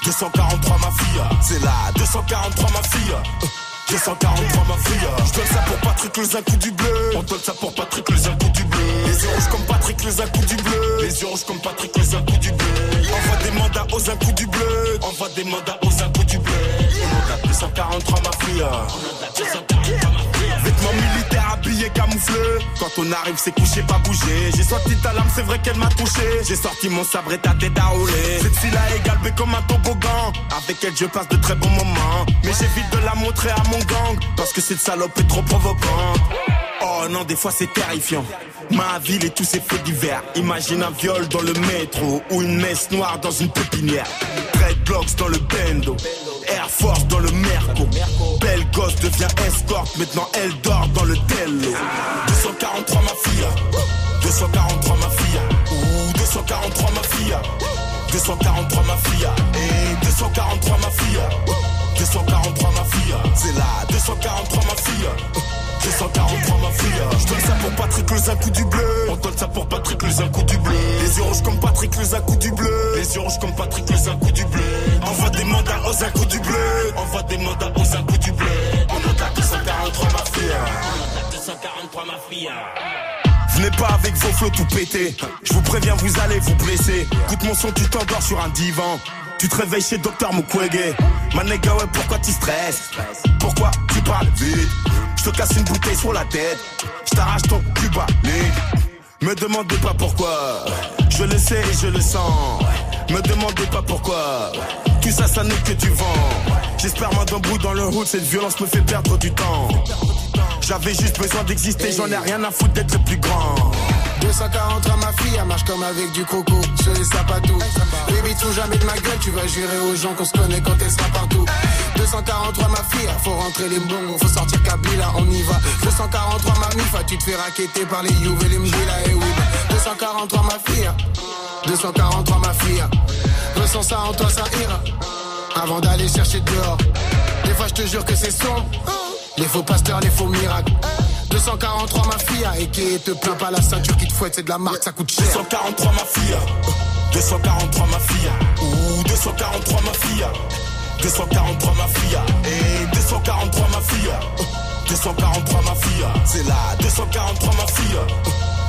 S13: 243 ma fille, c'est là, 243 ma fille. 243 ma fille Je donne ça pour Patrick les un coup du bleu. On donne ça pour Patrick les un coup du bleu. Les yeux rouges comme Patrick les un coup du bleu. Les yeux rouges comme Patrick les un coup du bleu. Envoie des mandats aux un coup du bleu. Envoie des mandats aux un coup du bleu. On a 243 ma fille On a 243 ma fille Vêtements militaires habillés camouflés. Quand on arrive, c'est couché, pas bouger. J'ai sorti ta lame, c'est vrai qu'elle m'a touché. J'ai sorti mon sabre et ta tête à rouler. Cette fille-là est galbée comme un toboggan. Avec elle, je passe de très bons moments. Mais j'évite de la montrer à mon gang. Parce que cette salope est trop provocante. Oh non, des fois c'est terrifiant. Ma ville et tous ses faits divers. Imagine un viol dans le métro ou une messe noire dans une pépinière. Dreadlocks dans le bendo. Air Force dans le Merco. Belle gosse devient escorte, maintenant elle dort dans le Tello. 243 ma fille, 243 ma fille, ou 243 ma fille, 243 ma fille, et 243 ma fille, 243 ma fille, c'est là, 243 ma fille. 243 ma fille Je donne ça pour Patrick le un coup du bleu. On donne ça pour Patrick le un du bleu. Les yeux rouges comme Patrick le un coup du bleu. Les yeux rouges comme Patrick le un du bleu. Envoie des mandats aux un du bleu. Envoie des mandats aux un du bleu. On a 243 ma fille On a 243 ma fille Venez pas avec vos flots tout pétés. Je vous préviens, vous allez vous blesser. Écoute mon son, tu t'endors sur un divan. Tu te réveilles chez Docteur Mukwege. Manéga, ouais, pourquoi tu stresses? Pourquoi tu parles vite? Te casse une bouteille sur la tête. Je t'arrache ton cuba, Me demandez pas pourquoi. Je le sais et je le sens. Me demandez pas pourquoi. Tout ça, ça n'est que du vent. J'espère moi d'un bout dans le route, cette violence me fait perdre du temps. J'avais juste besoin d'exister, j'en ai rien à foutre d'être plus grand.
S24: 243 ma fille, elle marche comme avec du croco sur les sapatous. Baby, tout jamais de ma gueule, tu vas jurer aux gens qu'on se connaît quand elle sera partout. 243 ma fille, faut rentrer les bons, faut sortir Kabila, on y va. 243 ma mifa, tu te fais raqueter par les Youves et les et oui. 243 ma fille, 243 ma fille. Ressens ça en toi, ça ira. Avant d'aller chercher dehors. Des fois, je te jure que c'est sombre. Les faux pasteurs, les faux miracles. 243 ma fille, et qui te plaint pas la ceinture qui te fouette, c'est de la marque, ça coûte cher.
S13: 243 ma fille, 243 ma fille, ou 243 ma fille, 243 ma fille, et 243 ma fille, 243 ma fille, c'est là, 243 ma fille.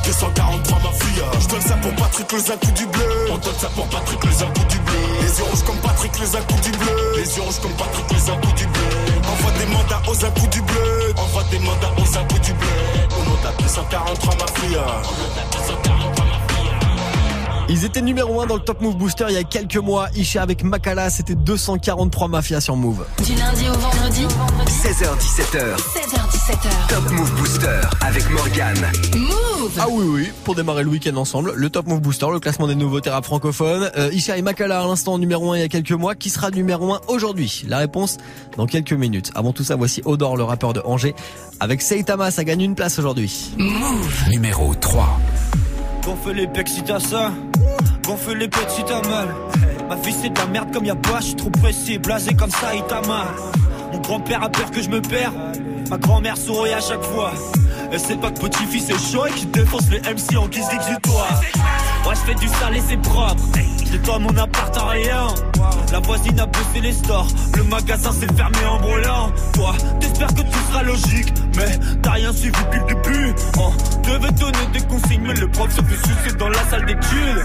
S13: 243 ma fille Je donne ça pour Patrick le coup du bleu. On donne ça pour Patrick le coup du bleu. Les yeux rouges comme Patrick le coup du bleu. Les yeux rouges comme Patrick le coup du bleu. Envoie des mandats aux coups du bleu. Envoie des mandats aux coups du bleu. On monte à 243 ma fille On monte à 243 ma fille
S1: ils étaient numéro 1 dans le Top Move Booster il y a quelques mois. Isha avec Makala, c'était 243 Mafia sur Move.
S12: Du lundi au vendredi,
S7: 16h17h.
S12: 16h17h.
S7: Top Move Booster avec Morgan.
S12: Move
S1: Ah oui, oui, pour démarrer le week-end ensemble, le Top Move Booster, le classement des nouveaux rap francophones. Euh, Isha et Makala à l'instant numéro 1 il y a quelques mois. Qui sera numéro 1 aujourd'hui? La réponse dans quelques minutes. Avant tout ça, voici Odor, le rappeur de Angers. Avec Seitama, ça gagne une place aujourd'hui.
S12: Move
S7: Numéro 3.
S25: Gonfle les pecs si t'as ça. Gonfle les pecs si t'as mal. Ma fille c'est de la merde comme y'a pas, je trop pressé, blasé comme ça, il t'a mal. Mon grand-père a peur que je me perds. Ma grand-mère sourit à chaque fois. Elle sait pas que petit-fils est chaud et qu'il défonce les MC en guise d'exutoire. Moi je fais du sale et c'est propre. C'est toi mon appart en rien. La voisine a bossé les stores. Le magasin s'est fermé en brûlant. Toi, t'espères que tout sera logique. Mais t'as rien suivi depuis le début. On devait donner des consignes, mais le prof se fait sucer dans la salle d'études.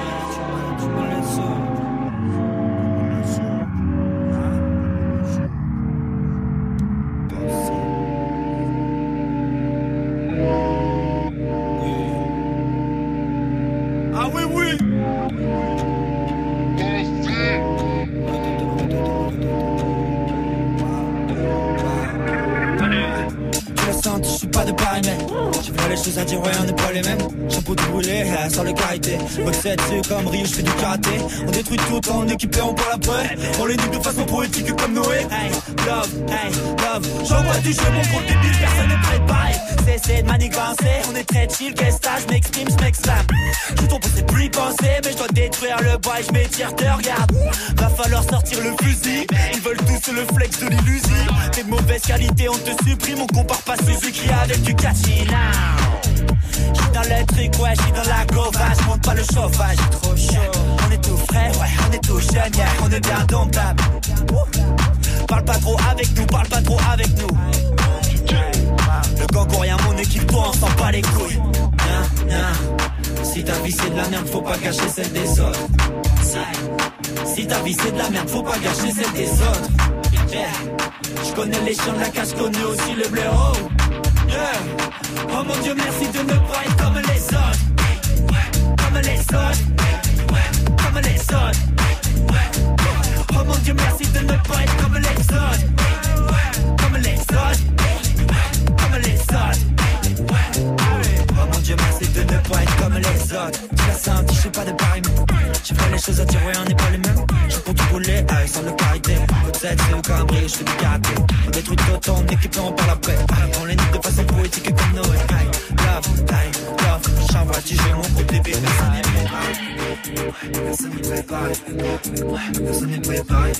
S25: Comme Rio, je fais du karaté. On détruit tout en équipant pour la preuve. On les nique de façon poétique comme Noé. Hey, love, hey, love. J'envoie du jeu, mon gros débile, personne n'est prêt pareil. Cessez de manigancer, on est très chill, guest je m'exprime, je m'exclame. Je trop c'est plus penser, mais je dois détruire le bois je m'étire, te regarde. Va falloir sortir le fusil, ils veulent tous le flex de l'illusie. T'es de mauvaise qualité, on te supprime, on compare pas Suzuki avec du now. J'suis dans le truc, ouais, j'suis dans la gauvache, monte pas le chauffage, trop chaud. On est tout frais, ouais, on est tout jeune, on est bien domptable. Parle pas trop avec nous, parle pas trop avec nous. Le gang rien, mon équipe, on s'en pas les couilles. Si ta vie c'est de la merde, faut pas gâcher celle des autres. Si ta vie c'est de la merde, faut pas gâcher celle des autres. Je connais les chiens de la cache, connais aussi le blaireau. Oh mon Dieu, merci de ne pas être comme les autres. Comme les autres. Comme les autres. Oh mon Dieu, merci de ne pas être comme les autres. Comme les autres. Comme les autres. Oh mon Dieu, merci de ne pas être comme les autres. Tu l'as senti, je sais pas de pareil, j'ai fait les choses à ouais, on n'est pas les mêmes. J'ai pour tout rouler, avec sans le carité. C'est au cambré, je karaté. On détruit tout autant, on équipe, on les nique de façon poétique comme Noé. Love, time, love. J'envoie j'ai mon côté bébé, personne n'est préparé. Personne n'est préparé. Personne n'est préparé.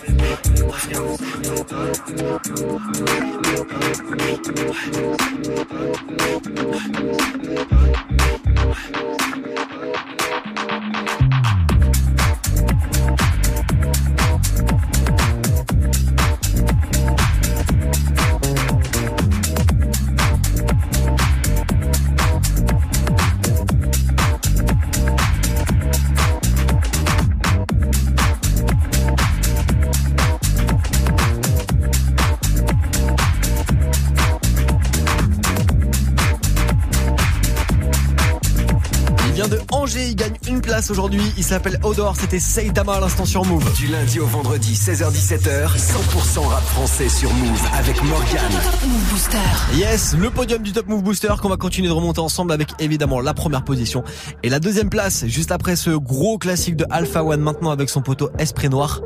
S1: Place aujourd'hui. Il s'appelle Odor, c'était Saitama à l'instant sur Move.
S7: Du lundi au vendredi, 16h17h, 100% rap français sur Move avec Morgan.
S12: Move Booster.
S1: Yes, le podium du Top Move Booster qu'on va continuer de remonter ensemble avec évidemment la première position et la deuxième place juste après ce gros classique de Alpha One maintenant avec son poteau Esprit Noir.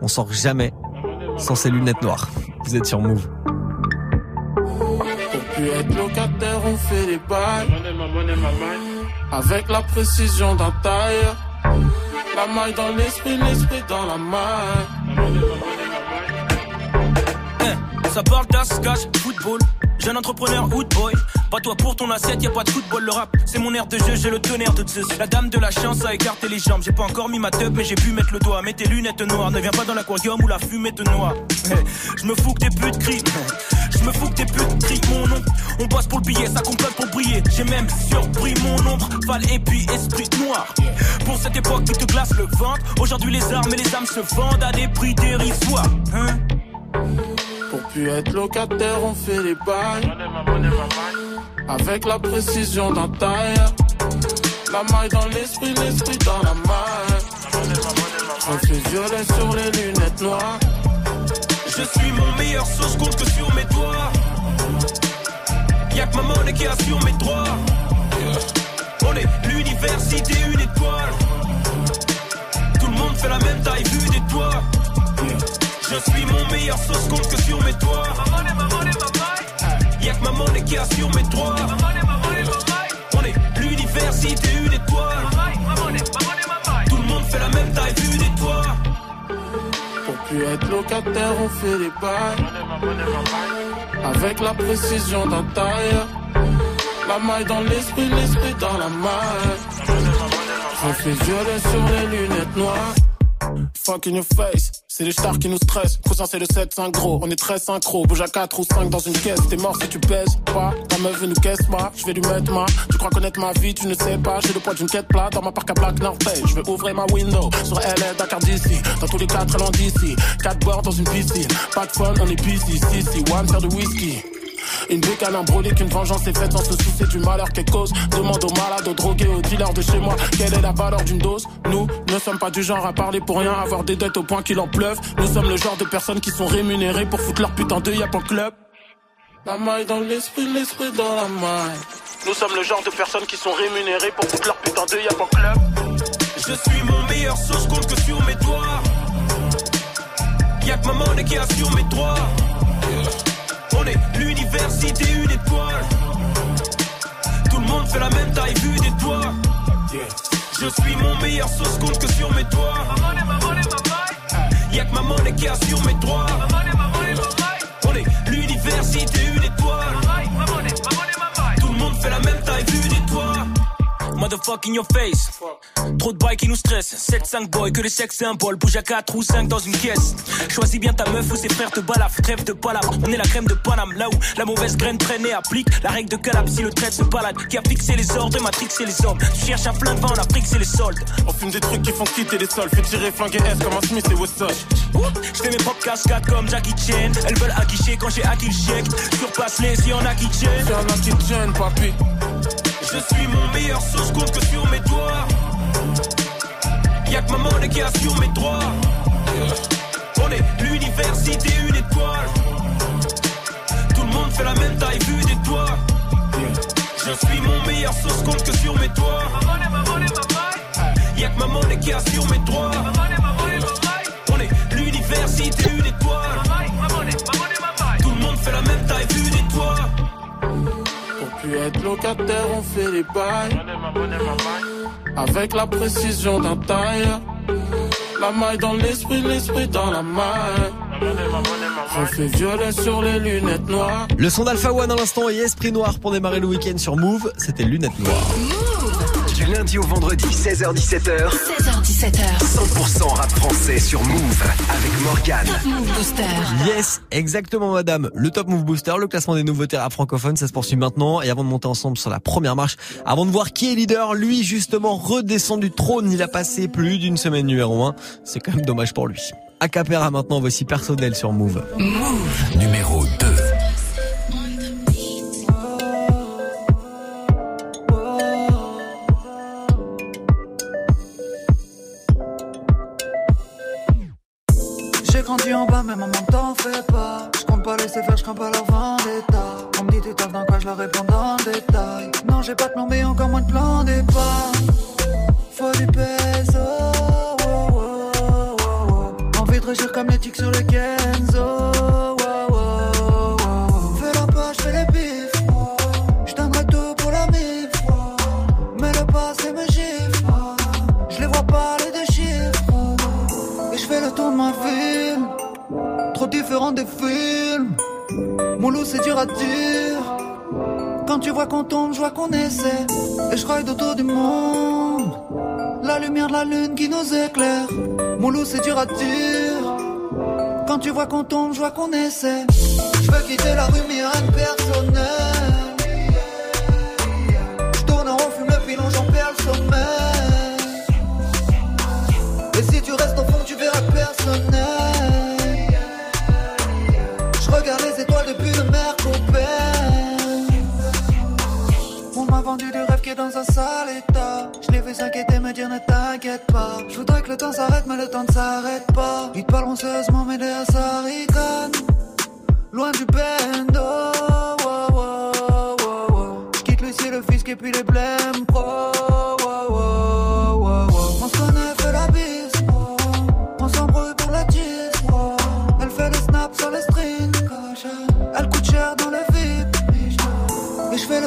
S1: On sort jamais sans ses lunettes noires. Vous êtes sur Move.
S26: Plus être locataire, on fait les bails. Avec la précision d'un tailleur. La maille dans l'esprit, l'esprit dans la maille.
S25: Eh, ça parle d'ascache, football. Jeune entrepreneur, hood boy. Pas toi pour ton assiette, y a pas de football. Le rap, c'est mon air de jeu, j'ai le tonnerre de Zeus. La dame de la chance a écarté les jambes. J'ai pas encore mis ma teub, mais j'ai pu mettre le doigt. Mets tes lunettes noires, ne viens pas dans l'aquarium où la fumée te noie. Je me fous que tes putes crient. Je me fous que tes putes crient mon nom. On passe pour le billet, ça complète pour briller. J'ai même surpris mon ombre. Val et puis esprit noir. Pour cette époque qui te glace le ventre. Aujourd'hui, les armes et les âmes se vendent à des prix dérisoires. Hein?
S26: Pour plus être locataire, on fait les bails. Avec la précision d'un tailleur. La maille dans l'esprit, l'esprit dans la maille. On fait violet sur les lunettes noires.
S25: Je suis mon meilleur sauce, compte que sur mes doigts. Y'a que ma monnaie qui assure mes droits. On est l'université, une étoile. Tout le monde fait la même taille, vue des toits. Je suis mon meilleur sauce compte que sur mes toits. Y'a que ma monnaie qui assure mes droits. On est l'université, une étoile. Tout le monde fait la même taille, des toits.
S26: Pour plus être locataire, on fait les bails. Avec la précision d'un tailleur. La maille dans l'esprit, l'esprit dans la maille. Reflet violet sur les lunettes noires. Fuck in your face, c'est les stars qui nous stressent. Cousin, c'est le 7-5 gros, on est très synchro. Bouge à 4 ou 5 dans une caisse, t'es mort si tu pèses pas. Ta meuf nous caisse pas, je vais lui mettre ma. Tu crois connaître ma vie, tu ne sais pas. J'ai le poids d'une quête plate dans ma parc à Black North Je vais ouvrir ma window sur LA, Dakar d'ici. Dans tous les très loin d'ici. 4 bords dans une piscine, pas de fun, on est busy. Si, si, one faire de whisky. Une bécane qu'une vengeance est faite sans se soucier du malheur qu'elle cause. Demande aux malades, aux drogués, aux dealers de chez moi quelle est la valeur d'une dose? Nous ne sommes pas du genre à parler pour rien, avoir des dettes au point qu'il en pleuve. Nous sommes le genre de personnes qui sont rémunérées pour foutre leur putain de yap en club. La maille dans l'esprit, l'esprit dans la maille. Nous sommes le genre de personnes qui sont rémunérées pour foutre leur putain de yap en club.
S27: Je suis mon meilleur sauce, compte que sur mes doigts. Y'a que ma monnaie qui assure mes droits. On est l'université, une étoile. Tout le monde fait la même taille vue des toits. Je suis mon meilleur sauce compte que sur mes doigts. Y'a que ma monnaie qui assure mes droits. On est l'université, une étoile. Tout le monde fait la même taille. Motherfuck in your face. Trop de boys qui nous stressent. 7-5 boys, que les sexes symboles. Bouge à 4 ou 5 dans une caisse. Choisis bien ta meuf ou ses frères te balafent. Trêve de palabre. On est la crème de Paname. Là où la mauvaise graine traîne et applique la règle de Calab. Si le trait se balade, qui a fixé les ordres et Matrix c'est les hommes. Tu cherches un de vin en Afrique, c'est les soldes.
S26: On fume des trucs qui font quitter les sols. Fait tirer flinguer S comme un Smith et Wesson.
S27: Je fais mes propres cascades comme Jackie Chan. Elles veulent acquicher quand j'ai acquis le chèque. Surpasse les si on a qui tiennent.
S26: C'est un.
S27: Je suis mon meilleur sauce compte que sur mes doigts. Y'a que ma monnaie qui assure mes droits. On est l'université, une étoile. Tout le monde fait la même taille vue des toits. Je suis mon meilleur sauce compte que sur mes doigts. Y'a que ma monnaie qui assure mes droits. On est l'université, une étoile.
S26: Plus être locataire, on fait les bails. Avec la précision d'un taille. La maille dans l'esprit, l'esprit dans la maille. Reflet violet sur les lunettes noires.
S1: Le son d'Alpha One à l'instant et Esprit Noir pour démarrer le week-end sur Move. C'était Lunettes Noires.
S7: Lundi au vendredi, 16h17h. 16h17h. 100% rap français sur Move avec Morgan.
S12: Top Move Booster.
S1: Yes, exactement madame. Le Top Move Booster, le classement des nouveautés rap francophones, ça se poursuit maintenant. Et avant de monter ensemble sur la première marche, avant de voir qui est leader, lui justement redescend du trône. Il a passé plus d'une semaine numéro 1. C'est quand même dommage pour lui. Acapera maintenant, voici personnel sur Move.
S7: Move numéro 2.
S4: Bas, mais maman t'en fais pas. Je compte pas laisser faire, je crains pas leur vendetta. On me dit tu dans quoi, je leur réponds dans détail. Non, j'ai pas de plan B, encore moins de plan départ. Faut du peso. Oh, oh, oh, Envie de réussir comme les tics sur le Kenzo. Différent des films. Mon loup, c'est dur à dire. Quand tu vois qu'on tombe, je vois qu'on essaie. Et je ride autour du monde. La lumière de la lune qui nous éclaire. Mon loup, c'est dur à dire. Quand tu vois qu'on tombe, je vois qu'on essaie. Je veux quitter la rue, mais rien de personnel. Je en rond, fume le j'en perds le sommeil. Et si tu restes au fond, tu verras personnel. Vendu du rêve qui est dans un sale état. Je l'ai fait s'inquiéter, me dire ne t'inquiète pas. Je voudrais que le temps s'arrête, mais le temps ne s'arrête pas. Ils parleront sérieusement, mais derrière ça ricane. Loin du bendo. Wow, wow, wow, Je quitte le ciel, le fisc et puis les. On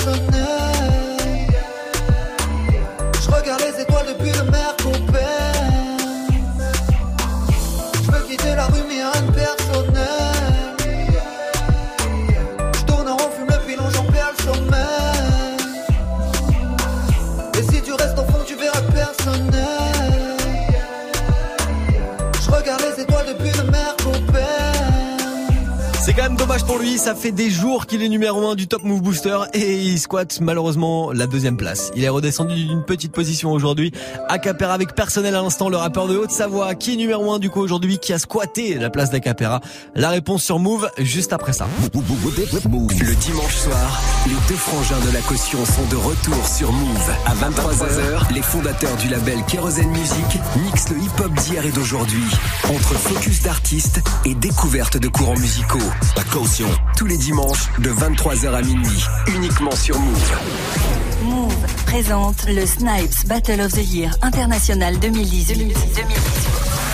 S4: Verras personnel.
S1: C'est quand même dommage pour lui, ça fait des jours qu'il est numéro 1 du Top Move Booster et il squatte malheureusement la deuxième place. Il est redescendu d'une petite position aujourd'hui. Acapera avec personnel à l'instant, le rappeur de Haute-Savoie qui est numéro 1 du coup aujourd'hui, qui a squatté la place d'Acapera. La réponse sur Move juste après ça.
S7: Le dimanche soir, les deux frangins de la caution sont de retour sur Move. À 23h, les fondateurs du label Kerosene Music mixent le hip-hop d'hier et d'aujourd'hui entre focus d'artistes et découverte de courants musicaux. La caution. Tous les dimanches de 23h à minuit. Uniquement sur Move.
S28: Move présente le Snipes Battle of the Year International 2018. 2018.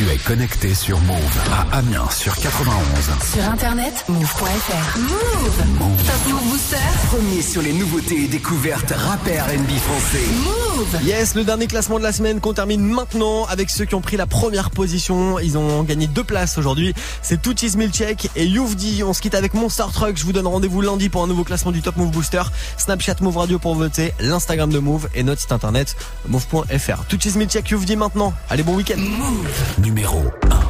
S7: Tu es connecté sur Move à Amiens sur 91.
S28: Sur internet, move.fr. Move.
S7: Move.
S28: Top Move Booster.
S7: Premier sur les nouveautés et découvertes rappeurs NB français.
S28: Move.
S1: Yes, le dernier classement de la semaine qu'on termine maintenant avec ceux qui ont pris la première position. Ils ont gagné deux places aujourd'hui. C'est Touchis Milchek et Youvdi. On se quitte avec Monster Truck. Je vous donne rendez-vous lundi pour un nouveau classement du Top Move Booster. Snapchat Move Radio pour voter, l'Instagram de Move et notre site internet move.fr. Touchis Milchek, Youvdi maintenant. Allez, bon week-end.
S7: Move numéro
S2: 1.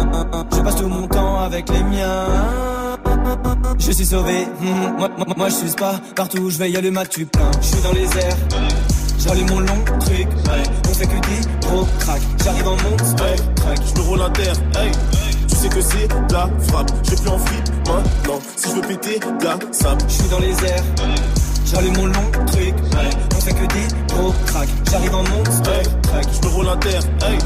S2: Je passe tout mon temps avec les miens. Je suis sauvé, hmm, moi, moi, moi, je suis pas partout où je vais, y a le mat, tu plein. Je suis dans les airs, j'allume mon long truc. On fait que des gros crack. J'arrive en monstre, hey, crack.
S13: Je me roule à terre, hey. Tu sais que c'est la frappe. Je plus en fripe maintenant. Si je veux péter, la sable.
S2: Je suis dans les airs. J'allume mon long truc, on fait que des gros crack. J'arrive en hey, crack.
S13: Je me roule à terre, hey.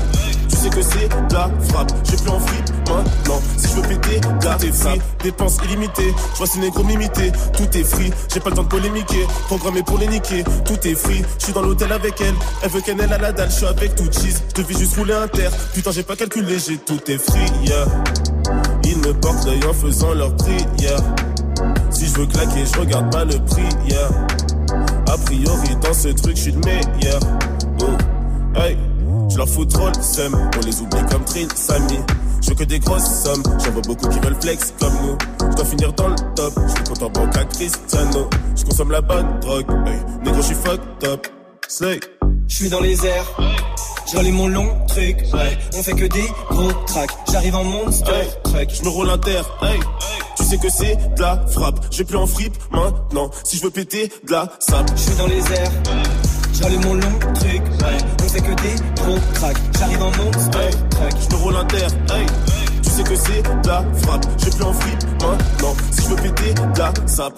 S13: Tu sais que c'est la frappe. J'ai plus en fripe maintenant. Si je veux péter, là t'es free. Dépenses illimitées. Je vois ces négros m'imiter. Tout est free. J'ai pas le temps de polémiquer. Programmé pour les niquer. Tout est free. Je suis dans l'hôtel avec elle. Elle veut qu'elle à la dalle. Je suis avec tout cheese. Je devais juste rouler un terre. Putain, j'ai pas calculé. J'ai tout est free. Yeah. Ils me portent l'œil en faisant leur prière. Si je veux claquer, je regarde pas le prix. Yeah. A priori, dans ce truc, je suis le meilleur. Oh. Hey. Je leur fous trop le seum, on les oublie comme Trin, Samy. Je veux que des grosses sommes, j'en vois beaucoup qui veulent flex comme nous. Je dois finir dans le top, je suis content banque à Cristiano. Je consomme la bonne drogue, hey, négro, je suis fucked up. Slay.
S2: Je suis dans les airs, j'allume mon long truc, ouais. On fait que des gros tracks, j'arrive en monster hey, truck.
S13: Je me roule un terre, hey. Tu sais que c'est de la frappe, j'ai plus en fripe maintenant. Si je veux péter de la sable,
S2: je suis dans les airs. J'allume mon long truc. On fait que des gros cracks. J'arrive en monstre, hey.
S13: Je me roule un terre. Tu sais que c'est la frappe. J'ai plus en fripe maintenant. Si je veux péter la sape.